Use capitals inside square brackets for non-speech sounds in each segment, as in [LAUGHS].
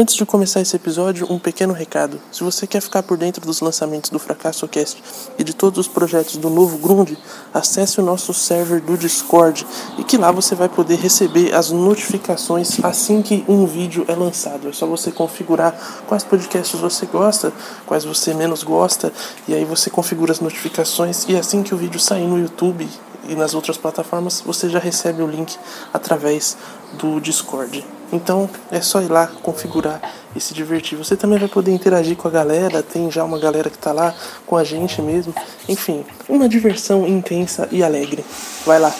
Antes de começar esse episódio, um pequeno recado. Se você quer ficar por dentro dos lançamentos do Fracasso Cast e de todos os projetos do novo Grund, acesse o nosso server do Discord e que lá você vai poder receber as notificações assim que um vídeo é lançado. É só você configurar quais podcasts você gosta, quais você menos gosta, e aí você configura as notificações e assim que o vídeo sair no YouTube e nas outras plataformas, você já recebe o link através do Discord. Então é só ir lá configurar e se divertir. Você também vai poder interagir com a galera, tem já uma galera que está lá com a gente mesmo. Enfim, uma diversão intensa e alegre. Vai lá.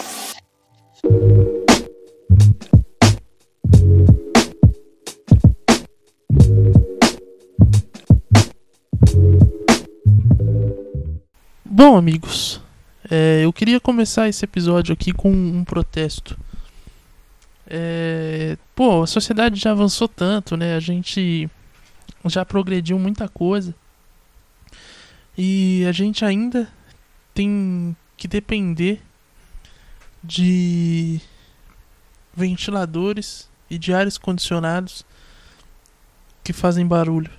Bom, amigos, é, eu queria começar esse episódio aqui com um protesto. É, pô, a sociedade já avançou tanto, né? A gente já progrediu muita coisa. E a gente ainda tem que depender de ventiladores e de ares condicionados que fazem barulho.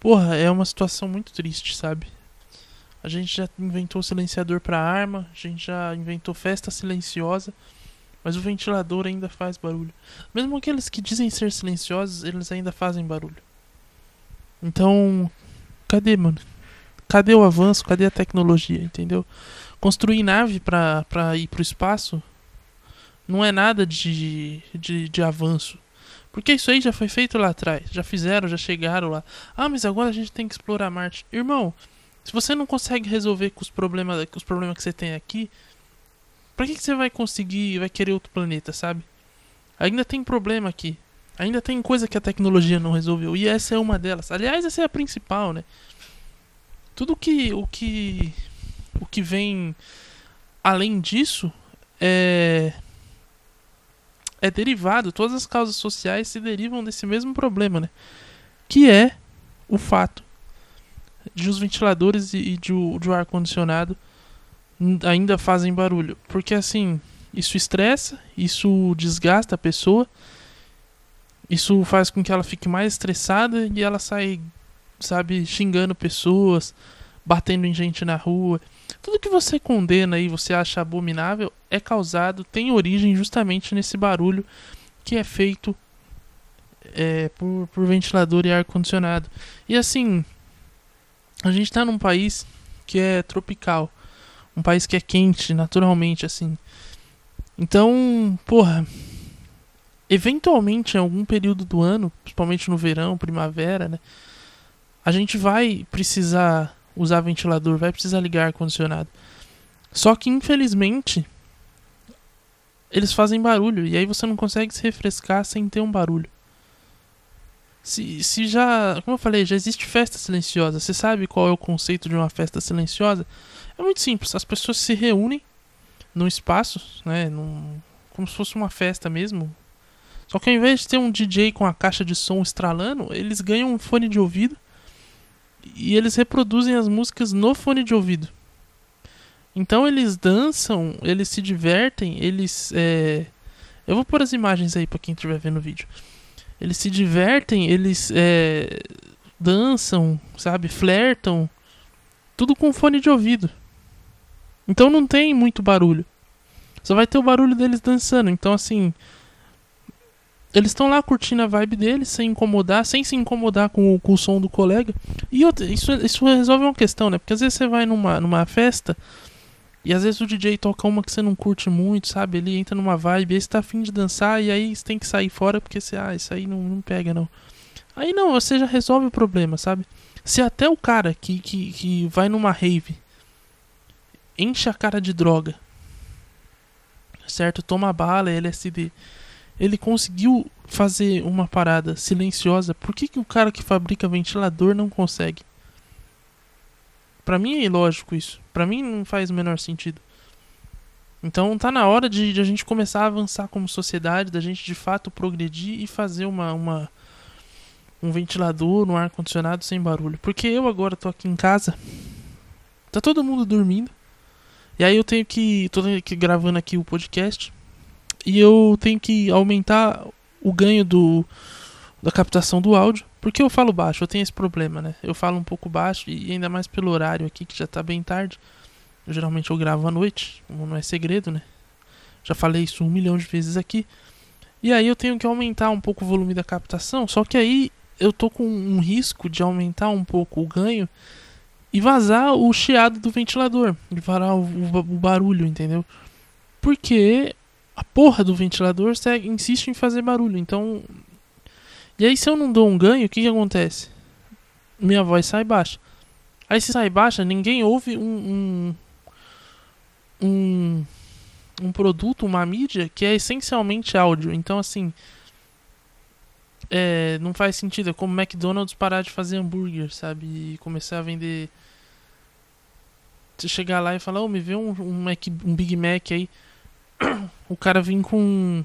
Porra, é uma situação muito triste, sabe? A gente já inventou silenciador para arma, a gente já inventou festa silenciosa. Mas o ventilador ainda faz barulho. Mesmo aqueles que dizem ser silenciosos, eles ainda fazem barulho. Então, cadê, mano? Cadê o avanço? Cadê a tecnologia, entendeu? Construir nave pra, pra ir pro espaço não é nada de, de, de avanço. Porque isso aí já foi feito lá atrás. Já fizeram, já chegaram lá. Ah, mas agora a gente tem que explorar Marte. Irmão, se você não consegue resolver com os problemas, com os problemas que você tem aqui, Pra que, que você vai conseguir, vai querer outro planeta, sabe? Ainda tem problema aqui. Ainda tem coisa que a tecnologia não resolveu. E essa é uma delas. Aliás, essa é a principal, né? Tudo que o que o que vem além disso é é derivado, todas as causas sociais se derivam desse mesmo problema, né? Que é o fato de os ventiladores e de, o ar condicionado ainda fazem barulho. Porque assim, isso estressa, isso desgasta a pessoa, isso faz com que ela fique mais estressada e ela sai, sabe, xingando pessoas, batendo em gente na rua. Tudo que você condena e você acha abominável é causado, tem origem justamente nesse barulho que é feito é, por, por ventilador e ar-condicionado. E assim, a gente está num país que é tropical um país que é quente naturalmente, assim. Então, porra, eventualmente em algum período do ano, principalmente no verão, primavera, né? A gente vai precisar usar ventilador, vai precisar ligar ar condicionado. Só que infelizmente eles fazem barulho e aí você não consegue se refrescar sem ter um barulho. Se, se já, como eu falei, já existe festa silenciosa. Você sabe qual é o conceito de uma festa silenciosa? É muito simples. As pessoas se reúnem num espaço, né, num, como se fosse uma festa mesmo. Só que ao invés de ter um DJ com a caixa de som estralando, eles ganham um fone de ouvido e eles reproduzem as músicas no fone de ouvido. Então eles dançam, eles se divertem, eles. É... Eu vou pôr as imagens aí para quem estiver vendo o vídeo. Eles se divertem, eles é... dançam, sabe? Flertam. Tudo com fone de ouvido. Então não tem muito barulho. Só vai ter o barulho deles dançando. Então, assim. Eles estão lá curtindo a vibe deles, sem incomodar, sem se incomodar com o, com o som do colega. E outra, isso, isso resolve uma questão, né? Porque às vezes você vai numa, numa festa e às vezes o DJ toca uma que você não curte muito, sabe? Ele entra numa vibe, aí você tá afim de dançar e aí você tem que sair fora porque você, ah, isso aí não, não pega não. Aí não, você já resolve o problema, sabe? Se até o cara que, que, que vai numa rave enche a cara de droga. Certo? Toma bala, LSD. Ele conseguiu fazer uma parada silenciosa. Por que, que o cara que fabrica ventilador não consegue? Para mim é ilógico isso. Para mim não faz o menor sentido. Então tá na hora de, de, a gente começar a avançar como sociedade, da gente de fato progredir e fazer uma, uma um ventilador, um ar condicionado sem barulho. Porque eu agora tô aqui em casa, tá todo mundo dormindo. E aí eu tenho que. tô aqui gravando aqui o podcast. E eu tenho que aumentar o ganho do da captação do áudio. Porque eu falo baixo, eu tenho esse problema, né? Eu falo um pouco baixo e ainda mais pelo horário aqui que já tá bem tarde. Eu, geralmente eu gravo à noite, não é segredo, né? Já falei isso um milhão de vezes aqui. E aí eu tenho que aumentar um pouco o volume da captação, só que aí eu tô com um risco de aumentar um pouco o ganho e vazar o chiado do ventilador, de varar o, o, o barulho, entendeu? Porque a porra do ventilador segue, insiste em fazer barulho, então. E aí, se eu não dou um ganho, o que, que acontece? Minha voz sai baixa. Aí, se sai baixa, ninguém ouve um, um, um, um produto, uma mídia que é essencialmente áudio. Então, assim, é, não faz sentido. É como McDonald's parar de fazer hambúrguer, sabe? E começar a vender. Você chegar lá e falar, oh, me vê um, um, Mac, um Big Mac aí. [COUGHS] O cara vem com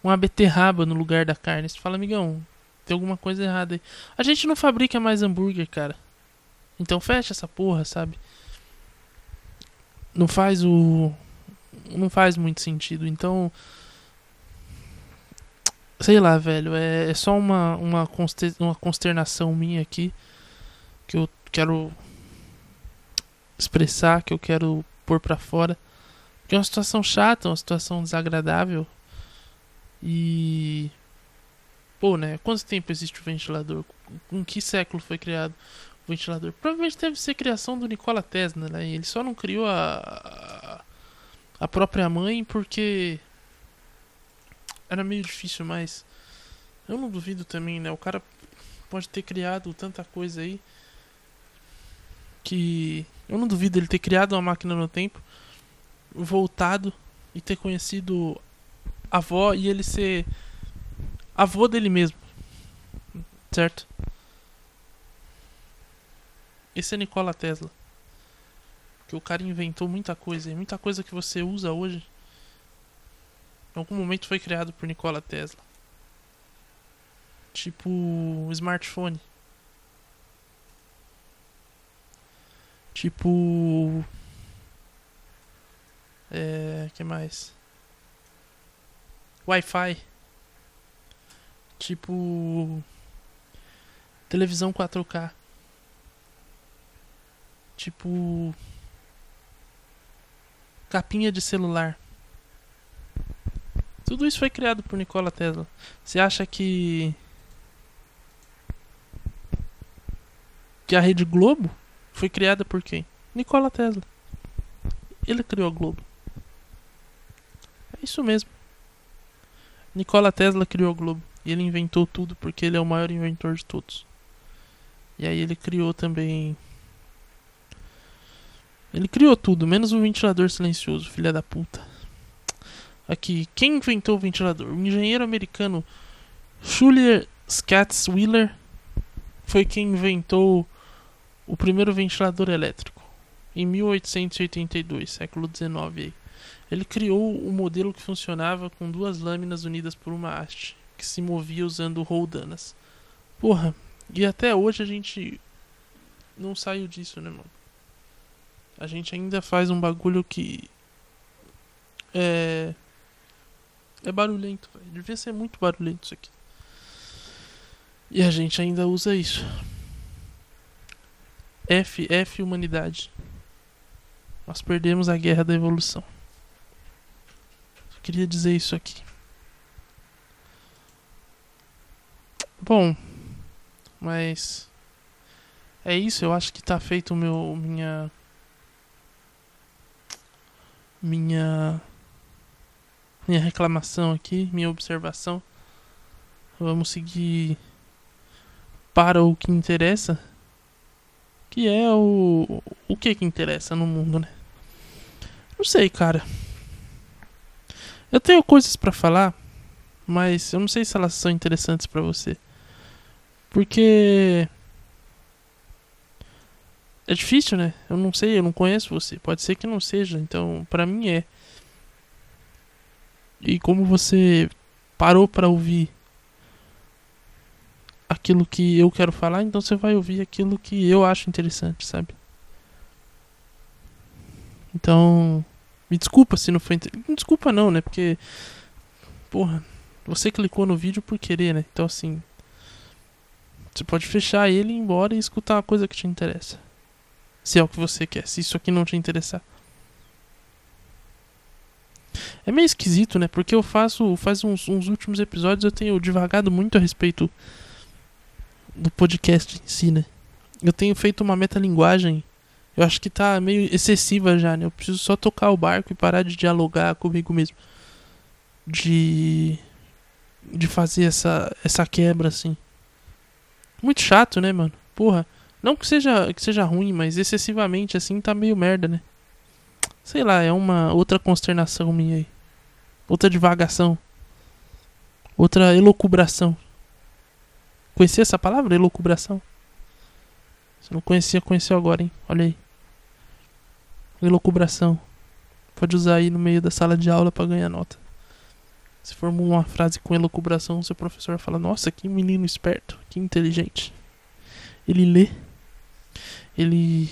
uma beterraba no lugar da carne. Você fala, amigão, tem alguma coisa errada aí. A gente não fabrica mais hambúrguer, cara. Então fecha essa porra, sabe? Não faz o. Não faz muito sentido. Então Sei lá, velho. É, é só uma, uma, uma consternação minha aqui. Que eu quero expressar, que eu quero pôr pra fora. Porque é uma situação chata, uma situação desagradável. E. Pô, né? Quanto tempo existe o ventilador? Em que século foi criado o ventilador? Provavelmente deve ser criação do Nikola Tesla, né? Ele só não criou a. a própria mãe porque era meio difícil, mas eu não duvido também, né? O cara pode ter criado tanta coisa aí que eu não duvido ele ter criado uma máquina no tempo, voltado e ter conhecido a avó e ele ser avô dele mesmo. Certo? Esse é Nikola Tesla. Que o cara inventou muita coisa, e muita coisa que você usa hoje em algum momento foi criado por Nikola Tesla. Tipo smartphone. Tipo. É. que mais? Wi-Fi. Tipo. Televisão 4K. Tipo. Capinha de celular. Tudo isso foi criado por Nikola Tesla. Você acha que. Que a Rede Globo foi criada por quem? Nikola Tesla. Ele criou a Globo. É isso mesmo. Nikola Tesla criou a Globo. E ele inventou tudo porque ele é o maior inventor de todos. E aí ele criou também. Ele criou tudo, menos o ventilador silencioso, filha da puta. Aqui, quem inventou o ventilador? O engenheiro americano Schuyler Scatz Wheeler foi quem inventou o primeiro ventilador elétrico em 1882, século 19. Ele criou o um modelo que funcionava com duas lâminas unidas por uma haste, que se movia usando roldanas. Porra, e até hoje a gente não saiu disso, né, mano? A gente ainda faz um bagulho que é é barulhento, véio. devia ser muito barulhento isso aqui. E a gente ainda usa isso. F, F humanidade. Nós perdemos a guerra da evolução. Eu queria dizer isso aqui. Bom, mas é isso, eu acho que tá feito o meu minha minha minha reclamação aqui, minha observação. Vamos seguir para o que interessa, que é o o que que interessa no mundo, né? Não sei, cara. Eu tenho coisas para falar, mas eu não sei se elas são interessantes para você. Porque é difícil, né? Eu não sei, eu não conheço você. Pode ser que não seja, então para mim é. E como você parou para ouvir aquilo que eu quero falar, então você vai ouvir aquilo que eu acho interessante, sabe? Então, me desculpa se não foi. Não desculpa não, né? Porque. Porra. Você clicou no vídeo por querer, né? Então assim. Você pode fechar ele, ir embora e escutar uma coisa que te interessa. Se é o que você quer, se isso aqui não te interessar. É meio esquisito, né? Porque eu faço. Faz uns, uns últimos episódios eu tenho divagado muito a respeito do podcast em si, né? Eu tenho feito uma metalinguagem. Eu acho que tá meio excessiva já, né? Eu preciso só tocar o barco e parar de dialogar comigo mesmo. De. De fazer essa, essa quebra, assim. Muito chato, né, mano? Porra. Não que seja, que seja ruim, mas excessivamente assim tá meio merda, né? Sei lá, é uma outra consternação minha aí. Outra divagação. Outra elocubração. Conhecia essa palavra? Elocubração? Se não conhecia, conheceu agora, hein? Olha aí. Elocubração. Pode usar aí no meio da sala de aula para ganhar nota. Se formula uma frase com elocubração, seu professor fala: Nossa, que menino esperto, que inteligente. Ele lê. Ele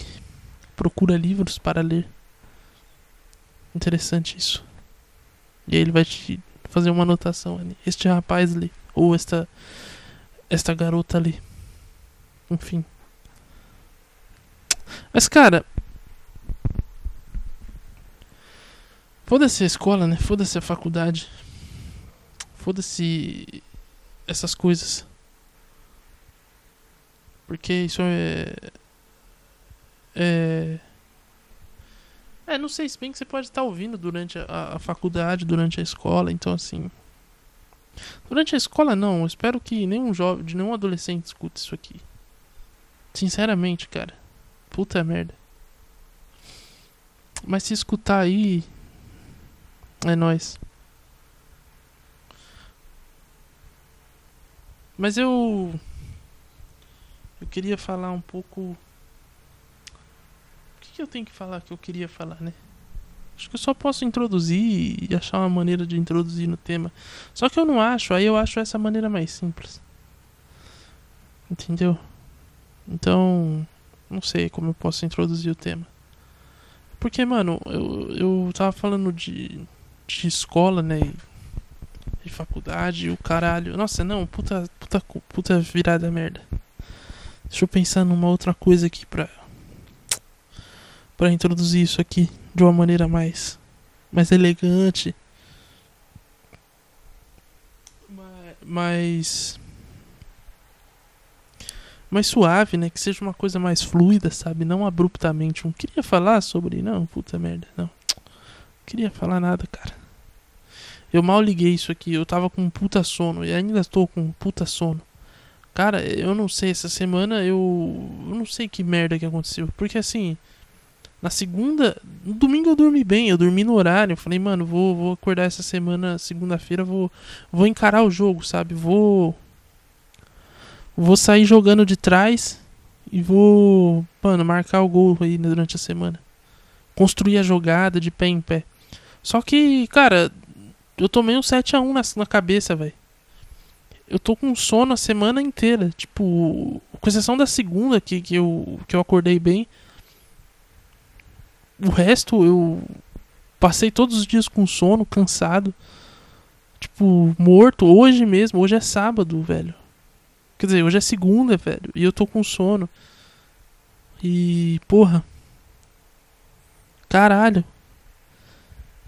procura livros para ler. Interessante isso. E aí ele vai te fazer uma anotação ali. Este rapaz ali. Ou esta. Esta garota ali. Enfim. Mas cara. Foda-se a escola, né? Foda-se a faculdade. Foda-se essas coisas. Porque isso é. É. É, não sei, se bem que você pode estar ouvindo durante a, a faculdade, durante a escola, então assim. Durante a escola não, eu espero que nenhum jovem, nenhum adolescente escute isso aqui. Sinceramente, cara. Puta merda. Mas se escutar aí. É nóis. Mas eu. Eu queria falar um pouco que eu tenho que falar que eu queria falar, né? Acho que eu só posso introduzir e achar uma maneira de introduzir no tema. Só que eu não acho, aí eu acho essa maneira mais simples. Entendeu? Então, não sei como eu posso introduzir o tema. Porque, mano, eu, eu tava falando de, de escola, né? De faculdade, o caralho. Nossa, não, puta, puta, puta virada merda. Deixa eu pensar numa outra coisa aqui pra para introduzir isso aqui de uma maneira mais mais elegante, mais mais suave, né? Que seja uma coisa mais fluida, sabe? Não abruptamente. Não queria falar sobre, não, puta merda, não. Não queria falar nada, cara. Eu mal liguei isso aqui, eu tava com um puta sono e ainda estou com um puta sono. Cara, eu não sei, essa semana eu. Eu não sei que merda que aconteceu. Porque assim. Na segunda, no domingo eu dormi bem, eu dormi no horário. Eu falei, mano, vou, vou acordar essa semana, segunda-feira, vou, vou encarar o jogo, sabe? Vou. Vou sair jogando de trás e vou, mano, marcar o gol aí durante a semana. Construir a jogada de pé em pé. Só que, cara, eu tomei um 7x1 na, na cabeça, velho. Eu tô com sono a semana inteira. Tipo, com exceção da segunda que, que, eu, que eu acordei bem o resto eu passei todos os dias com sono, cansado. Tipo, morto. Hoje mesmo, hoje é sábado, velho. Quer dizer, hoje é segunda, velho. E eu tô com sono. E, porra. Caralho.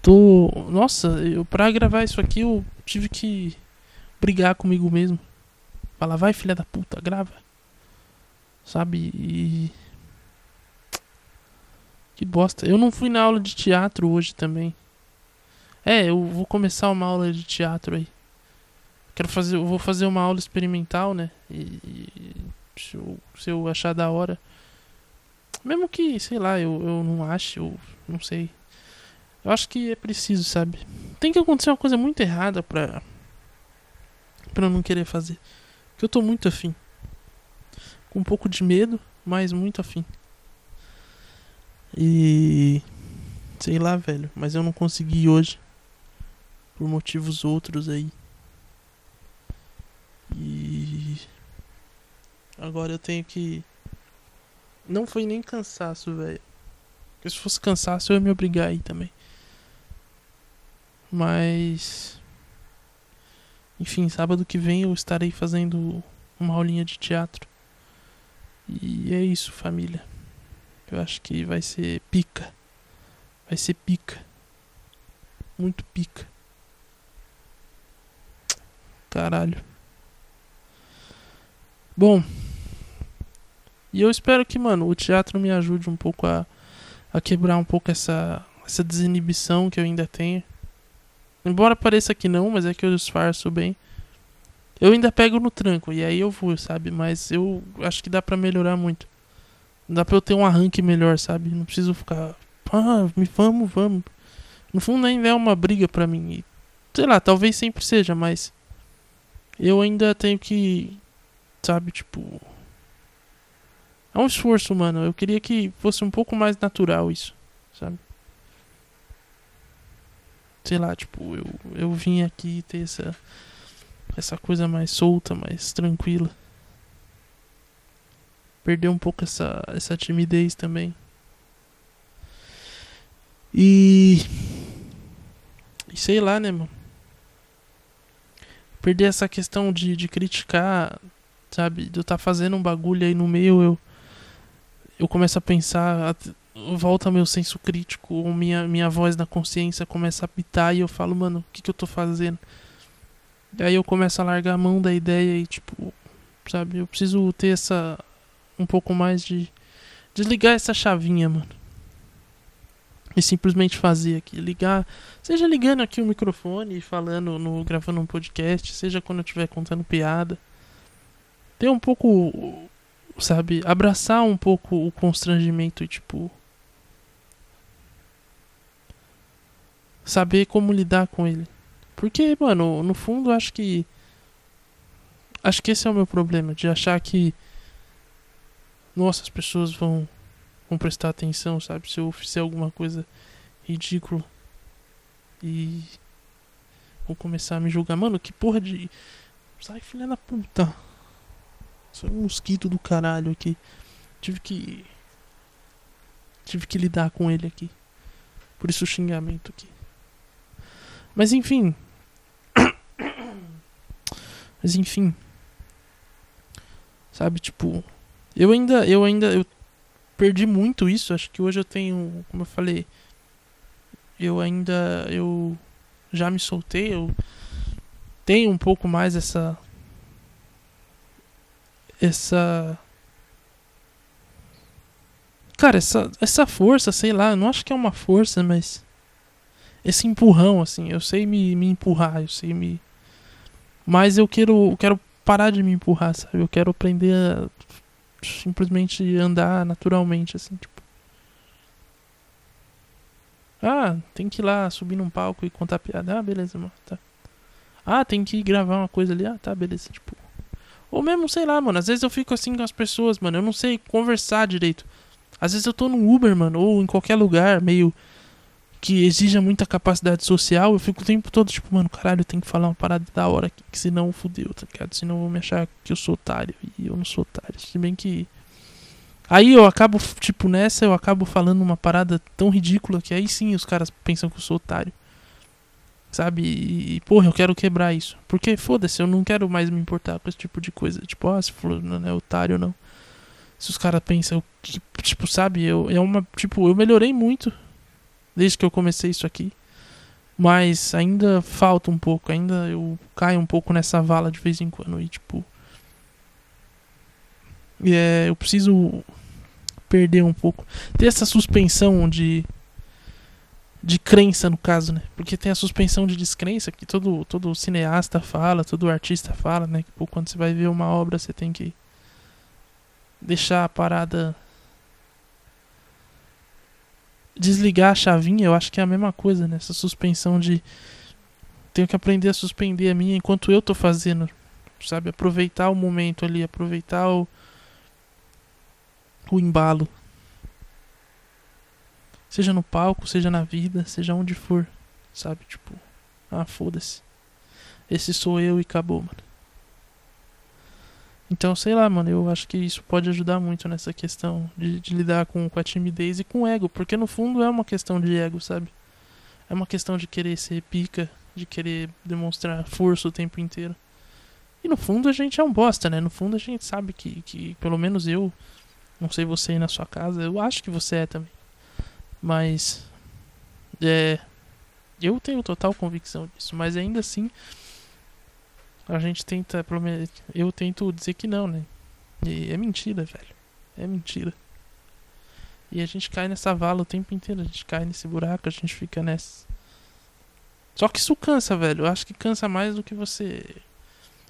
Tô. Nossa, eu pra gravar isso aqui eu tive que brigar comigo mesmo. Falar, vai filha da puta, grava. Sabe? E. Que bosta. Eu não fui na aula de teatro hoje também. É, eu vou começar uma aula de teatro aí. Quero fazer, eu vou fazer uma aula experimental, né? E, e se, eu, se, eu, achar da hora. Mesmo que, sei lá, eu, eu não ache, eu não sei. Eu acho que é preciso, sabe? Tem que acontecer uma coisa muito errada pra. pra eu não querer fazer. Porque eu tô muito afim. Com um pouco de medo, mas muito afim. E. Sei lá, velho. Mas eu não consegui hoje. Por motivos outros aí. E. Agora eu tenho que. Não foi nem cansaço, velho. Porque se fosse cansaço eu ia me obrigar aí também. Mas. Enfim, sábado que vem eu estarei fazendo uma aulinha de teatro. E é isso, família. Eu acho que vai ser pica. Vai ser pica. Muito pica. Caralho. Bom. E eu espero que, mano, o teatro me ajude um pouco a, a quebrar um pouco essa, essa desinibição que eu ainda tenho. Embora pareça que não, mas é que eu disfarço bem. Eu ainda pego no tranco e aí eu vou, sabe? Mas eu acho que dá para melhorar muito. Dá pra eu ter um arranque melhor, sabe? Não preciso ficar. Ah, me vamos, vamos. No fundo ainda é uma briga pra mim. E, sei lá, talvez sempre seja, mas. Eu ainda tenho que. Sabe, tipo. É um esforço, mano. Eu queria que fosse um pouco mais natural isso, sabe? Sei lá, tipo, eu, eu vim aqui ter essa essa coisa mais solta, mais tranquila. Perder um pouco essa, essa timidez também. E. E sei lá, né, mano? Perder essa questão de, de criticar, sabe? De eu estar tá fazendo um bagulho aí no meio, eu. Eu começo a pensar. Volta meu senso crítico, ou minha, minha voz na consciência começa a pitar e eu falo, mano, o que, que eu tô fazendo? Aí eu começo a largar a mão da ideia e tipo, sabe, eu preciso ter essa um pouco mais de desligar essa chavinha, mano. E simplesmente fazer aqui, ligar, seja ligando aqui o microfone e falando no gravando um podcast, seja quando eu estiver contando piada. Ter um pouco, sabe, abraçar um pouco o constrangimento e tipo saber como lidar com ele. Porque, mano, no fundo acho que. Acho que esse é o meu problema, de achar que. Nossa, as pessoas vão. vão prestar atenção, sabe? Se eu fizer alguma coisa ridícula. E. vão começar a me julgar. Mano, que porra de. Sai, filha da puta. Sou um mosquito do caralho aqui. Tive que. Tive que lidar com ele aqui. Por isso o xingamento aqui. Mas enfim, [COUGHS] mas enfim. Sabe, tipo, eu ainda eu ainda eu perdi muito isso, acho que hoje eu tenho, como eu falei, eu ainda eu já me soltei, eu tenho um pouco mais essa essa cara, essa essa força, sei lá, eu não acho que é uma força, mas esse empurrão assim, eu sei me, me empurrar, eu sei me mas eu quero, eu quero parar de me empurrar, sabe? Eu quero aprender a simplesmente andar naturalmente, assim, tipo. Ah, tem que ir lá subir num palco e contar piada. Ah, beleza, mano. Tá. Ah, tem que gravar uma coisa ali. Ah, tá, beleza. Tipo. Ou mesmo, sei lá, mano. Às vezes eu fico assim com as pessoas, mano. Eu não sei conversar direito. Às vezes eu tô no Uber, mano. Ou em qualquer lugar, meio que exija muita capacidade social, eu fico o tempo todo tipo, mano, caralho, eu tenho que falar uma parada da hora aqui, que senão fudeu, tá ligado? Senão eu vou me achar que eu sou otário. E eu não sou otário. Se bem que. Aí eu acabo, tipo, nessa eu acabo falando uma parada tão ridícula que aí sim os caras pensam que eu sou otário. Sabe? E, porra, eu quero quebrar isso. Porque, foda-se, eu não quero mais me importar com esse tipo de coisa. Tipo, ah, se não é otário ou não. Se os caras pensam tipo, sabe, eu, é uma. Tipo, eu melhorei muito desde que eu comecei isso aqui. Mas ainda falta um pouco, ainda eu caio um pouco nessa vala de vez em quando e tipo. É, eu preciso perder um pouco. Ter essa suspensão de. De crença, no caso, né? Porque tem a suspensão de descrença que todo, todo cineasta fala, todo artista fala, né? Que pô, quando você vai ver uma obra, você tem que deixar a parada desligar a chavinha, eu acho que é a mesma coisa, né? Essa suspensão de. Tenho que aprender a suspender a minha enquanto eu tô fazendo. Sabe? Aproveitar o momento ali, aproveitar o. O embalo. Seja no palco, seja na vida, seja onde for. Sabe? Tipo. Ah, foda-se. Esse sou eu e acabou, mano. Então, sei lá, mano, eu acho que isso pode ajudar muito nessa questão de, de, lidar com, com a timidez e com o ego, porque no fundo é uma questão de ego, sabe? É uma questão de querer ser pica, De querer demonstrar força o tempo inteiro. E no fundo a gente é um bosta, né? No fundo a gente sabe que, que pelo menos eu, não sei você aí na sua casa, eu acho que você é também. Mas. É. Eu tenho total convicção disso, mas ainda assim. A gente tenta. Eu tento dizer que não, né? E é mentira, velho. É mentira. E a gente cai nessa vala o tempo inteiro. A gente cai nesse buraco, a gente fica nessa. Só que isso cansa, velho. Eu acho que cansa mais do que você.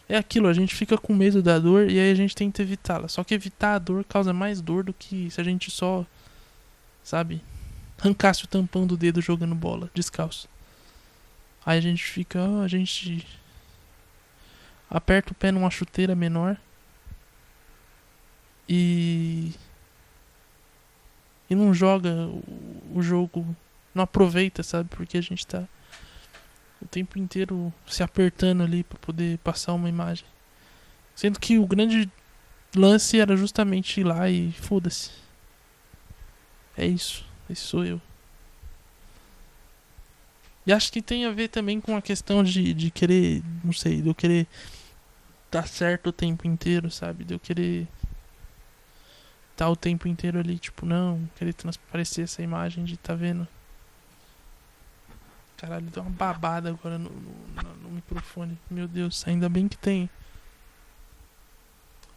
É aquilo, a gente fica com medo da dor e aí a gente tenta evitá-la. Só que evitar a dor causa mais dor do que se a gente só. Sabe? Arrancasse o tampão do dedo jogando bola, descalço. Aí a gente fica. a gente. Aperta o pé numa chuteira menor. E e não joga o, jogo, não aproveita, sabe? Porque a gente tá o tempo inteiro se apertando ali para poder passar uma imagem. Sendo que o grande lance era justamente ir lá e foda-se. É isso. Esse sou eu. E acho que tem a ver também com a questão de, de querer, não sei, de eu querer dar certo o tempo inteiro, sabe? De eu querer tá o tempo inteiro ali, tipo, não, querer transparecer essa imagem de tá vendo. Caralho, deu uma babada agora no, no, no, microfone. Meu Deus, ainda bem que tem.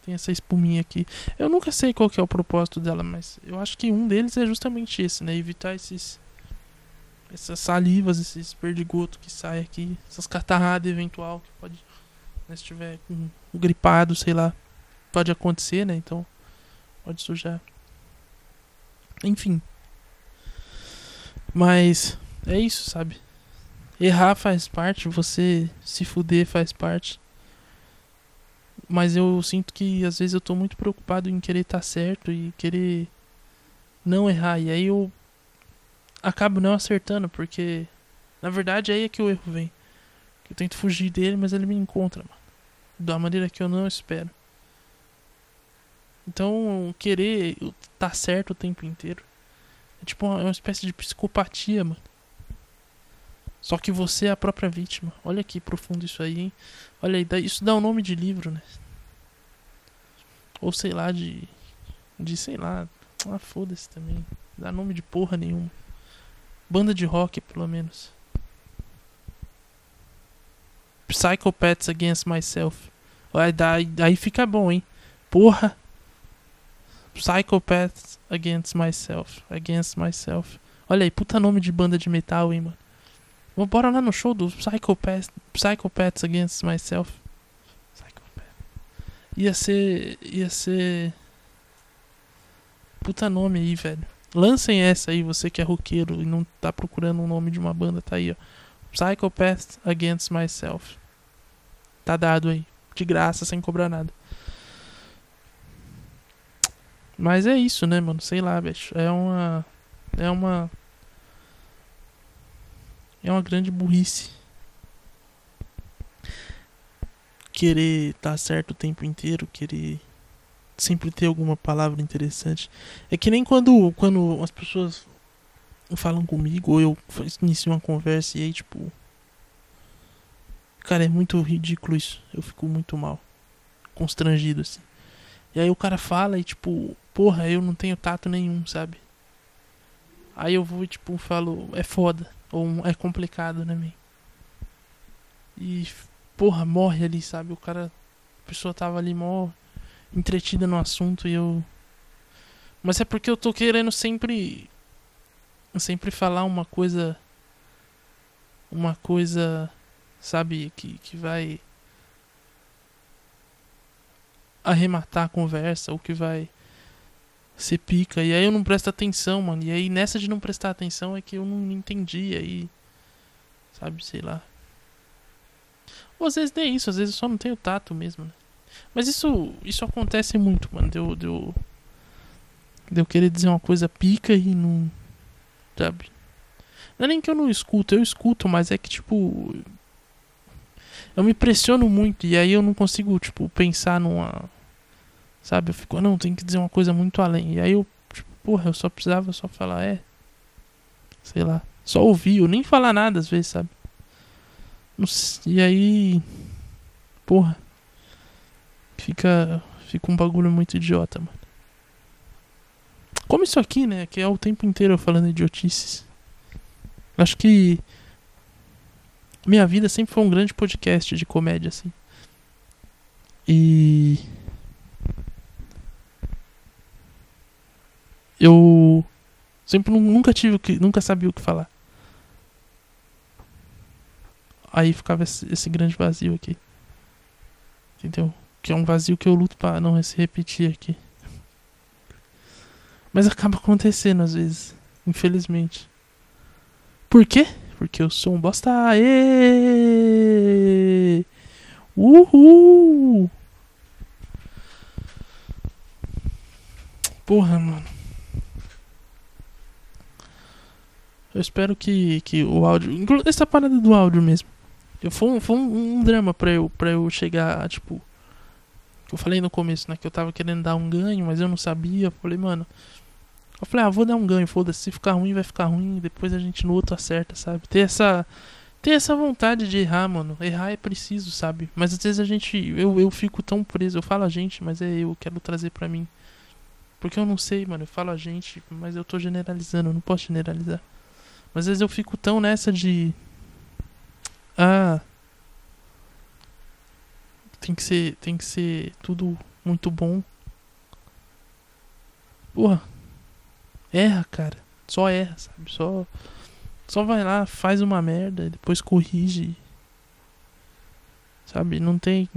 Tem essa espuminha aqui. Eu nunca sei qual que é o propósito dela, mas eu acho que um deles é justamente esse, né? Evitar esses. Essas salivas, esses perdigotos que saem aqui. Essas catarradas eventual que pode. Né, se tiver um, gripado, sei lá. Pode acontecer, né? Então pode sujar. Enfim. Mas é isso, sabe? Errar faz parte, você se fuder faz parte. Mas eu sinto que às vezes eu tô muito preocupado em querer estar tá certo e querer não errar. E aí eu acabo não acertando, porque na verdade aí é que o erro vem. Eu tento fugir dele, mas ele me encontra, mano. Da maneira que eu não espero. Então, querer tá certo o tempo inteiro é tipo uma, é uma espécie de psicopatia, mano. Só que você é a própria vítima. Olha que profundo isso aí, hein? Olha aí, isso dá o um nome de livro, né? Ou sei lá, de. De sei lá. Ah, foda-se também. Dá nome de porra nenhuma. Banda de rock, pelo menos. Psychopaths Against Myself. Aí, daí, aí fica bom, hein? Porra! Psychopaths Against Myself. Against Myself. Olha aí, puta nome de banda de metal, hein, mano. Bora lá no show do Psychopaths, Psychopaths Against Myself. Psychopath. Ia ser. Ia ser. Puta nome aí, velho. Lancem essa aí, você que é roqueiro e não tá procurando um nome de uma banda, tá aí, ó. Psychopaths Against Myself. Tá dado aí. De graça, sem cobrar nada. Mas é isso, né, mano? Sei lá, bicho. É uma. É uma. É uma grande burrice. Querer estar tá certo o tempo inteiro, querer sempre ter alguma palavra interessante. É que nem quando, quando as pessoas falam comigo ou eu inicio uma conversa e aí, tipo. Cara, é muito ridículo isso. Eu fico muito mal. Constrangido, assim. E aí o cara fala e, tipo, porra, eu não tenho tato nenhum, sabe? Aí eu vou tipo, falo, é foda. Ou é complicado, né, man? E, porra, morre ali, sabe? O cara, a pessoa tava ali mó entretida no assunto e eu. Mas é porque eu tô querendo sempre. Sempre falar uma coisa. Uma coisa, sabe? Que, que vai arrematar a conversa, ou que vai ser pica. E aí eu não presto atenção, mano. E aí nessa de não prestar atenção é que eu não entendi. Aí. Sabe, sei lá. Ou às vezes nem isso, às vezes eu só não tenho tato mesmo, né? Mas isso, isso acontece muito, mano. Deu, deu, deu querer dizer uma coisa pica e não. Sabe? Não é nem que eu não escuto, eu escuto, mas é que tipo eu me pressiono muito e aí eu não consigo, tipo, pensar numa. Sabe? Eu fico, não, tem que dizer uma coisa muito além. E aí eu, tipo, porra, eu só precisava só falar, é. Sei lá. Só ouvir, ou nem falar nada às vezes, sabe? E aí. Porra. Fica. Fica um bagulho muito idiota, mano. Como isso aqui, né? Que é o tempo inteiro falando idiotices. Acho que. Minha vida sempre foi um grande podcast de comédia, assim. E. Eu. Sempre nunca tive o que. Nunca sabia o que falar. Aí ficava esse, esse grande vazio aqui. Entendeu? Que é um vazio que eu luto para não se repetir aqui. Mas acaba acontecendo às vezes, infelizmente. Por quê? Porque eu sou um bosta. Aê! Uhul! Porra, mano. Eu espero que, que o áudio. Essa parada do áudio mesmo. Foi um, foi um, drama pra eu, pra eu chegar, tipo. Que eu falei no começo, né? Que eu tava querendo dar um ganho, mas eu não sabia. Eu falei, mano. Eu falei, ah, vou dar um ganho, foda-se. Se ficar ruim, vai ficar ruim. Depois a gente no outro acerta, sabe? Ter essa. Ter essa vontade de errar, mano. Errar é preciso, sabe? Mas às vezes a gente. Eu, eu fico tão preso. Eu falo a gente, mas é eu quero trazer pra mim. Porque eu não sei, mano. Eu falo a gente, mas eu tô generalizando. Eu não posso generalizar. Mas às vezes eu fico tão nessa de. Ah. Tem que ser, tem que ser tudo muito bom. Porra. Erra, cara. Só erra, sabe? Só só vai lá, faz uma merda, depois corrige. Sabe? Não tem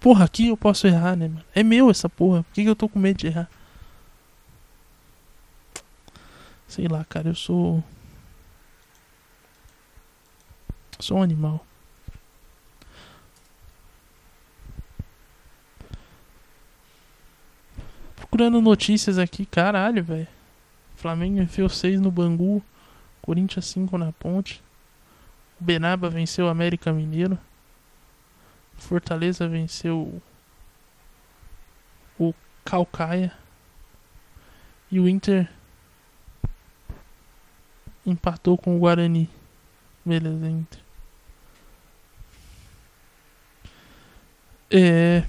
Porra, aqui eu posso errar, né, mano? É meu essa porra. Por que, que eu tô com medo de errar? Sei lá, cara, eu sou Sou um animal. Procurando notícias aqui, caralho, velho. Flamengo enfiou 6 no Bangu. Corinthians 5 na ponte. Benaba venceu o América Mineiro. Fortaleza venceu o Calcaia. E o Inter empatou com o Guarani. Beleza, Inter. É.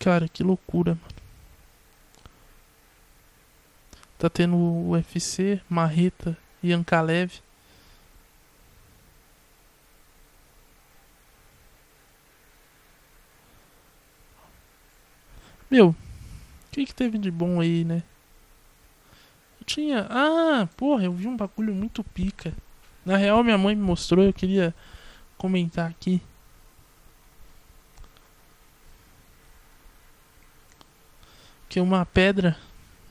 Cara, que loucura, mano. Tá tendo o UFC, Marreta e Ankalev. Meu, o que, que teve de bom aí, né? tinha. Ah, porra, eu vi um bagulho muito pica. Na real, minha mãe me mostrou, eu queria comentar aqui. Que uma pedra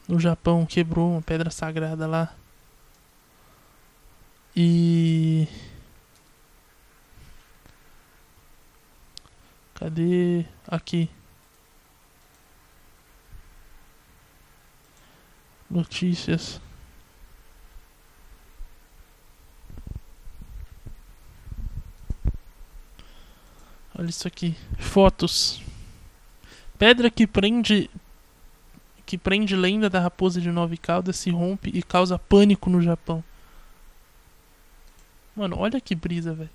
no Japão quebrou, uma pedra sagrada lá. E. Cadê? Aqui. Notícias. Olha isso aqui. Fotos. Pedra que prende que prende lenda da raposa de nove caudas se rompe e causa pânico no Japão. Mano, olha que brisa, velho.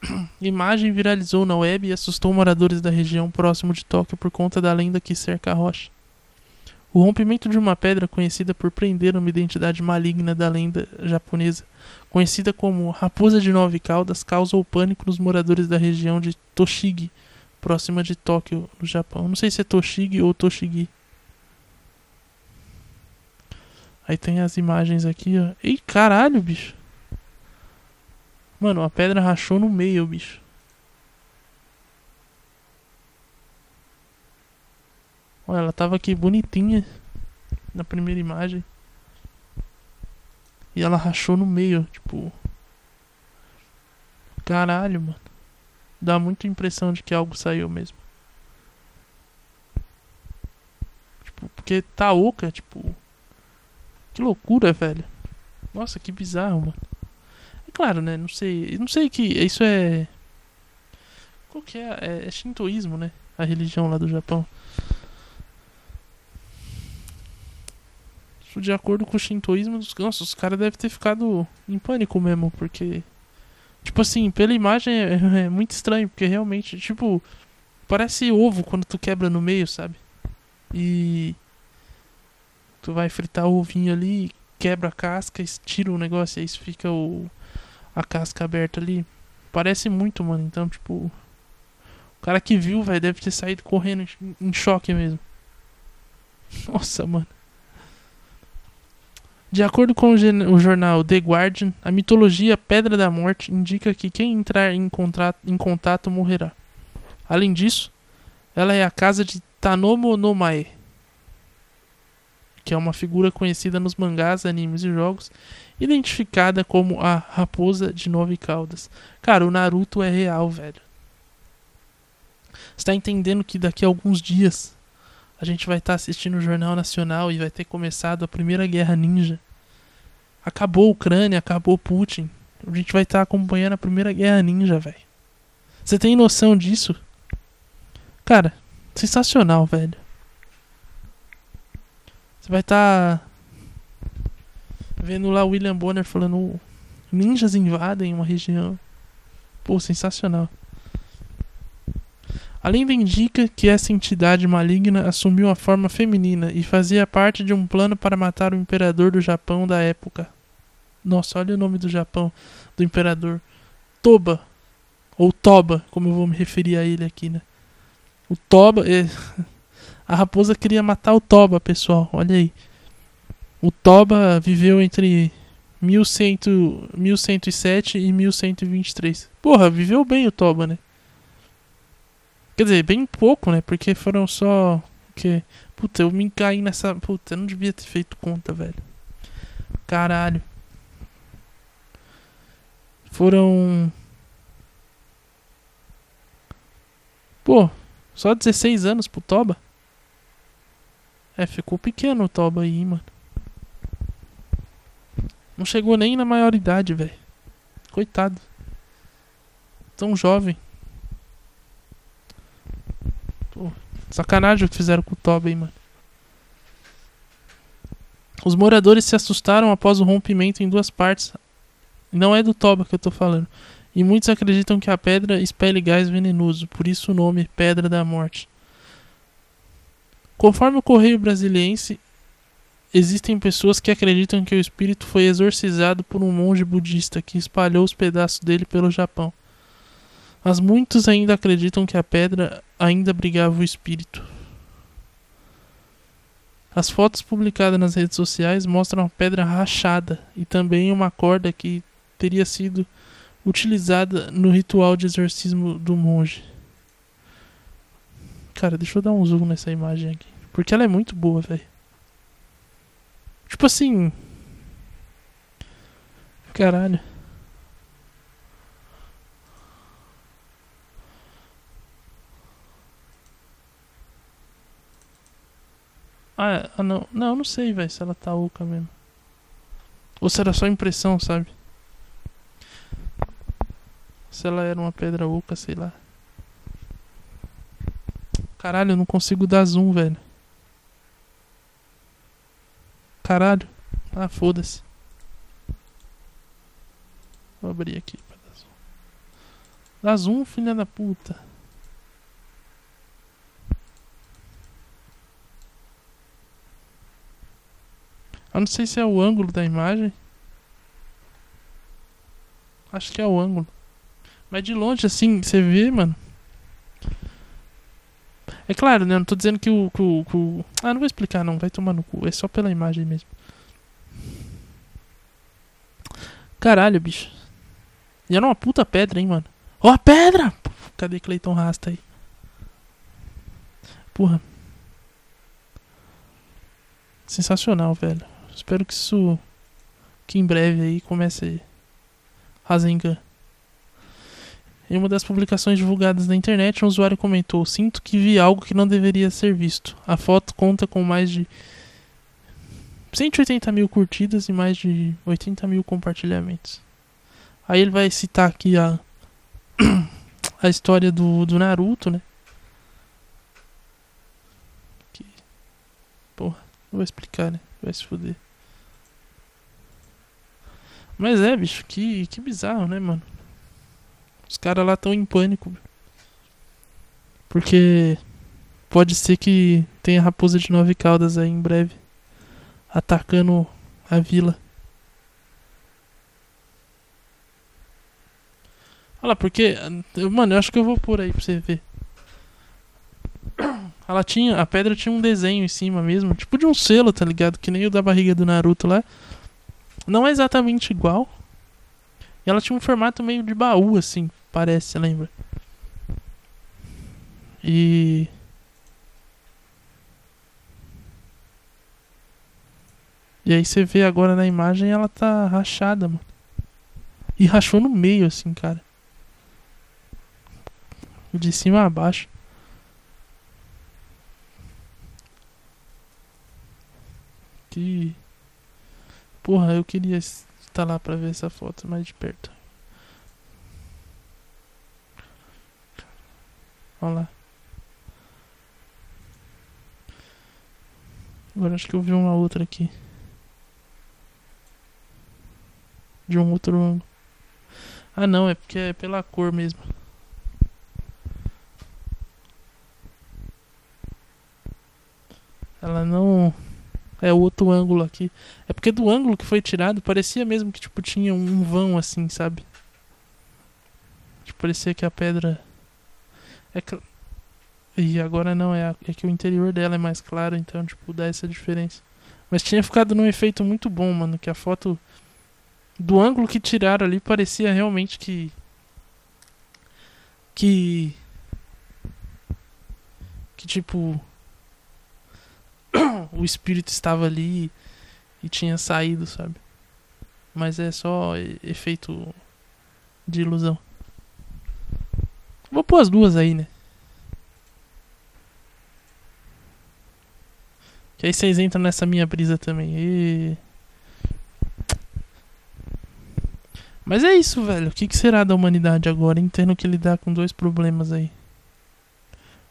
[CLEARS THROAT] Imagem viralizou na web e assustou moradores da região próximo de Tóquio por conta da lenda que cerca a rocha. O rompimento de uma pedra conhecida por prender uma identidade maligna da lenda japonesa, conhecida como Raposa de Nove Caudas, causou pânico nos moradores da região de Toshigi, próxima de Tóquio, no Japão. Não sei se é Toshigi ou Toshigi. Aí tem as imagens aqui, ó. Ei, caralho, bicho. Mano, a pedra rachou no meio, bicho. Olha, ela tava aqui bonitinha na primeira imagem. E ela rachou no meio, tipo. Caralho, mano. Dá muita impressão de que algo saiu mesmo. Tipo, porque tá oca, tipo. Que loucura, velho. Nossa, que bizarro, mano. É claro, né? Não sei. Não sei que. Isso é. Qual que é? É, é shintoísmo, né? A religião lá do Japão. de acordo com o shintoísmo, nossa, os caras devem ter ficado em pânico mesmo, porque. Tipo assim, pela imagem é, [LAUGHS] é, muito estranho, porque realmente, tipo, parece ovo quando tu quebra no meio, sabe? E. Tu vai fritar o ovinho ali, quebra a casca, tira o negócio, aí fica o. a casca aberta ali. Parece muito, mano. Então, tipo. O cara que viu, velho, deve ter saído correndo em choque mesmo. [LAUGHS] Nossa, mano. De acordo com o jornal The Guardian, a mitologia Pedra da Morte indica que quem entrar em, em contato morrerá. Além disso, ela é a casa de Tanomo no Mae, que é uma figura conhecida nos mangás, animes e jogos, identificada como a Raposa de Nove Caudas. Cara, o Naruto é real, velho. Você tá entendendo que daqui a alguns dias a gente vai estar tá assistindo o Jornal Nacional e vai ter começado a Primeira Guerra Ninja. Acabou a Ucrânia, acabou Putin. A gente vai estar tá acompanhando a Primeira Guerra Ninja, velho. Você tem noção disso? Cara, sensacional, velho. Você vai estar tá vendo lá William Bonner falando ninjas invadem uma região. Pô, sensacional. A lenda indica que essa entidade maligna assumiu a forma feminina e fazia parte de um plano para matar o imperador do Japão da época. Nossa, olha o nome do Japão, do imperador. Toba. Ou Toba, como eu vou me referir a ele aqui, né? O Toba. É... A raposa queria matar o Toba, pessoal. Olha aí. O Toba viveu entre 1100, 1107 e 1123. Porra, viveu bem o Toba, né? Quer dizer, bem pouco, né? Porque foram só. Que. Puta, eu me caí nessa. Puta, eu não devia ter feito conta, velho. Caralho. Foram. Pô, só 16 anos pro Toba? É, ficou pequeno o Toba aí, mano. Não chegou nem na maioridade, velho. Coitado. Tão jovem. Pô, sacanagem o que fizeram com o Toba aí, mano. Os moradores se assustaram após o rompimento em duas partes. Não é do Toba que eu tô falando. E muitos acreditam que a pedra expele gás venenoso, por isso o nome Pedra da Morte. Conforme o Correio Brasiliense, existem pessoas que acreditam que o espírito foi exorcizado por um monge budista que espalhou os pedaços dele pelo Japão. Mas muitos ainda acreditam que a pedra ainda abrigava o espírito. As fotos publicadas nas redes sociais mostram a pedra rachada e também uma corda que teria sido utilizada no ritual de exorcismo do monge. Cara, deixa eu dar um zoom nessa imagem aqui. Porque ela é muito boa, velho. Tipo assim. Caralho. Ah, ah, não. Não, não sei, velho, se ela tá oca mesmo. Ou se era só impressão, sabe? Se ela era uma pedra oca, sei lá. Caralho, eu não consigo dar zoom, velho. Caralho. Ah, foda-se. Vou abrir aqui pra dar zoom. Dá zoom, filha da puta. Eu não sei se é o ângulo da imagem. Acho que é o ângulo. Mas de longe, assim, você vê, mano. É claro, né? Eu não tô dizendo que o, que o, que o. Ah, não vou explicar, não. Vai tomar no cu. É só pela imagem mesmo. Caralho, bicho. E era uma puta pedra, hein, mano. Ó, oh, a pedra! Cadê Cleiton Rasta aí? Porra. Sensacional, velho. Espero que isso. Que em breve aí comece Rasengan. Em uma das publicações divulgadas na internet, um usuário comentou: Sinto que vi algo que não deveria ser visto. A foto conta com mais de 180 mil curtidas e mais de 80 mil compartilhamentos. Aí ele vai citar aqui a, [CLEARS THROAT] a história do, do Naruto, né? Que, porra, não vou explicar, né? Vai se fuder. Mas é, bicho, que, que bizarro, né, mano? Os caras lá estão em pânico. Porque pode ser que tenha raposa de nove caudas aí em breve atacando a vila. Olha lá, porque. Mano, eu acho que eu vou pôr aí pra você ver. Ela tinha. A pedra tinha um desenho em cima mesmo. Tipo de um selo, tá ligado? Que nem o da barriga do Naruto lá. Não é exatamente igual. E ela tinha um formato meio de baú, assim, parece, lembra? E. E aí você vê agora na imagem ela tá rachada, mano. E rachou no meio, assim, cara. De cima a baixo. Que. Porra, eu queria estar lá pra ver essa foto mais de perto. Olha lá. Agora acho que eu vi uma outra aqui. De um outro ângulo. Ah não, é porque é pela cor mesmo. Ela não. É o outro ângulo aqui. É porque do ângulo que foi tirado parecia mesmo que tipo tinha um vão assim, sabe? Tipo, parecia que a pedra. É que... E agora não, é, a... é que o interior dela é mais claro, então, tipo, dá essa diferença. Mas tinha ficado num efeito muito bom, mano, que a foto do ângulo que tiraram ali parecia realmente que que que tipo [COUGHS] o espírito estava ali e tinha saído, sabe? Mas é só efeito de ilusão. Vou pôr as duas aí, né? Que aí vocês entram nessa minha brisa também. E... Mas é isso, velho. O que, que será da humanidade agora, hein? Tendo que lidar com dois problemas aí: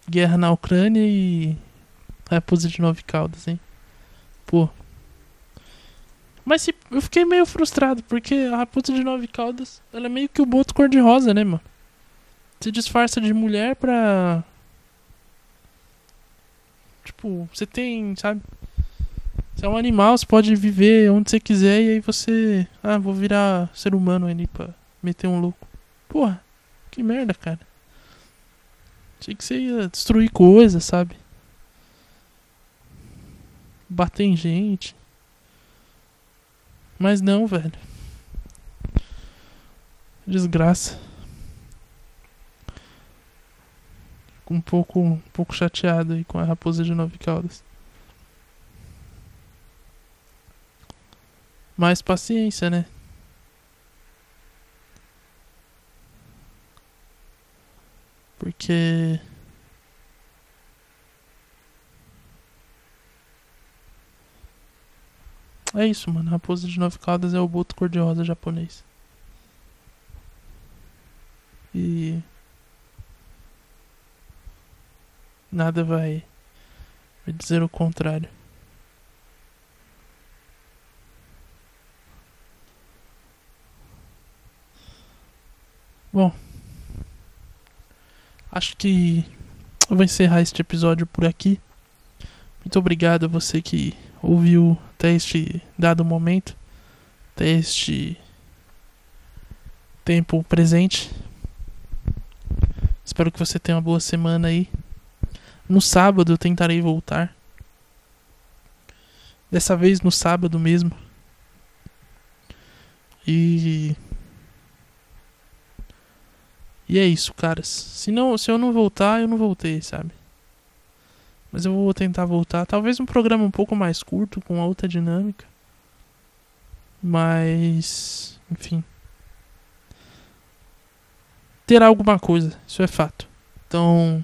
guerra na Ucrânia e raposa de nove caudas, hein? Pô. Mas se, eu fiquei meio frustrado, porque a raposa de nove caudas, ela é meio que o boto cor-de-rosa, né, mano? Se disfarça de mulher pra. Tipo, você tem, sabe? Você é um animal, você pode viver onde você quiser e aí você. Ah, vou virar ser humano ali pra meter um louco. Porra, que merda, cara. Achei que você ia destruir coisas, sabe? Bater em gente. Mas não, velho. Desgraça. Fico um pouco, um pouco chateado aí com a raposa de nove caudas. Mais paciência, né? Porque. É isso, mano. Raposa de nove caudas é o boto cor-de-rosa japonês. E. Nada vai me dizer o contrário. Bom, acho que eu vou encerrar este episódio por aqui. Muito obrigado a você que ouviu até este dado momento, até este tempo presente. Espero que você tenha uma boa semana aí. No sábado eu tentarei voltar. Dessa vez no sábado mesmo. E e é isso, caras. Se, não, se eu não voltar, eu não voltei, sabe? Mas eu vou tentar voltar. Talvez um programa um pouco mais curto, com outra dinâmica. Mas. Enfim. Terá alguma coisa, isso é fato. Então.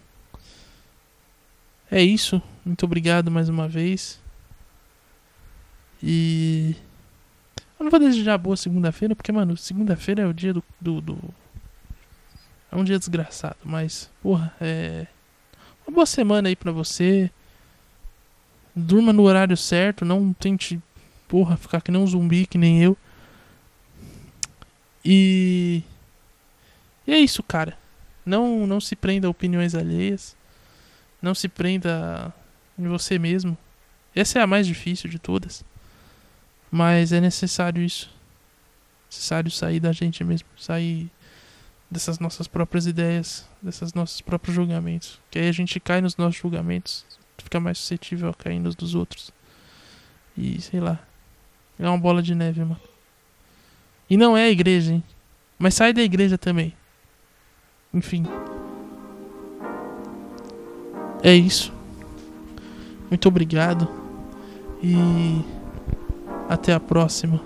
É isso. Muito obrigado mais uma vez. E. Eu não vou desejar boa segunda-feira, porque, mano, segunda-feira é o dia do, do, do é um dia desgraçado, mas, porra, é. Uma boa semana aí pra você. Durma no horário certo, não tente, porra, ficar que nem um zumbi, que nem eu. E. E é isso, cara. Não, não se prenda a opiniões alheias. Não se prenda em você mesmo. Essa é a mais difícil de todas. Mas é necessário isso. Necessário sair da gente mesmo. Sair dessas nossas próprias ideias. Desses nossos próprios julgamentos. Que aí a gente cai nos nossos julgamentos. Fica mais suscetível a cair nos dos outros. E sei lá. É uma bola de neve, mano. E não é a igreja, hein? Mas sai da igreja também. Enfim. É isso. Muito obrigado. E até a próxima.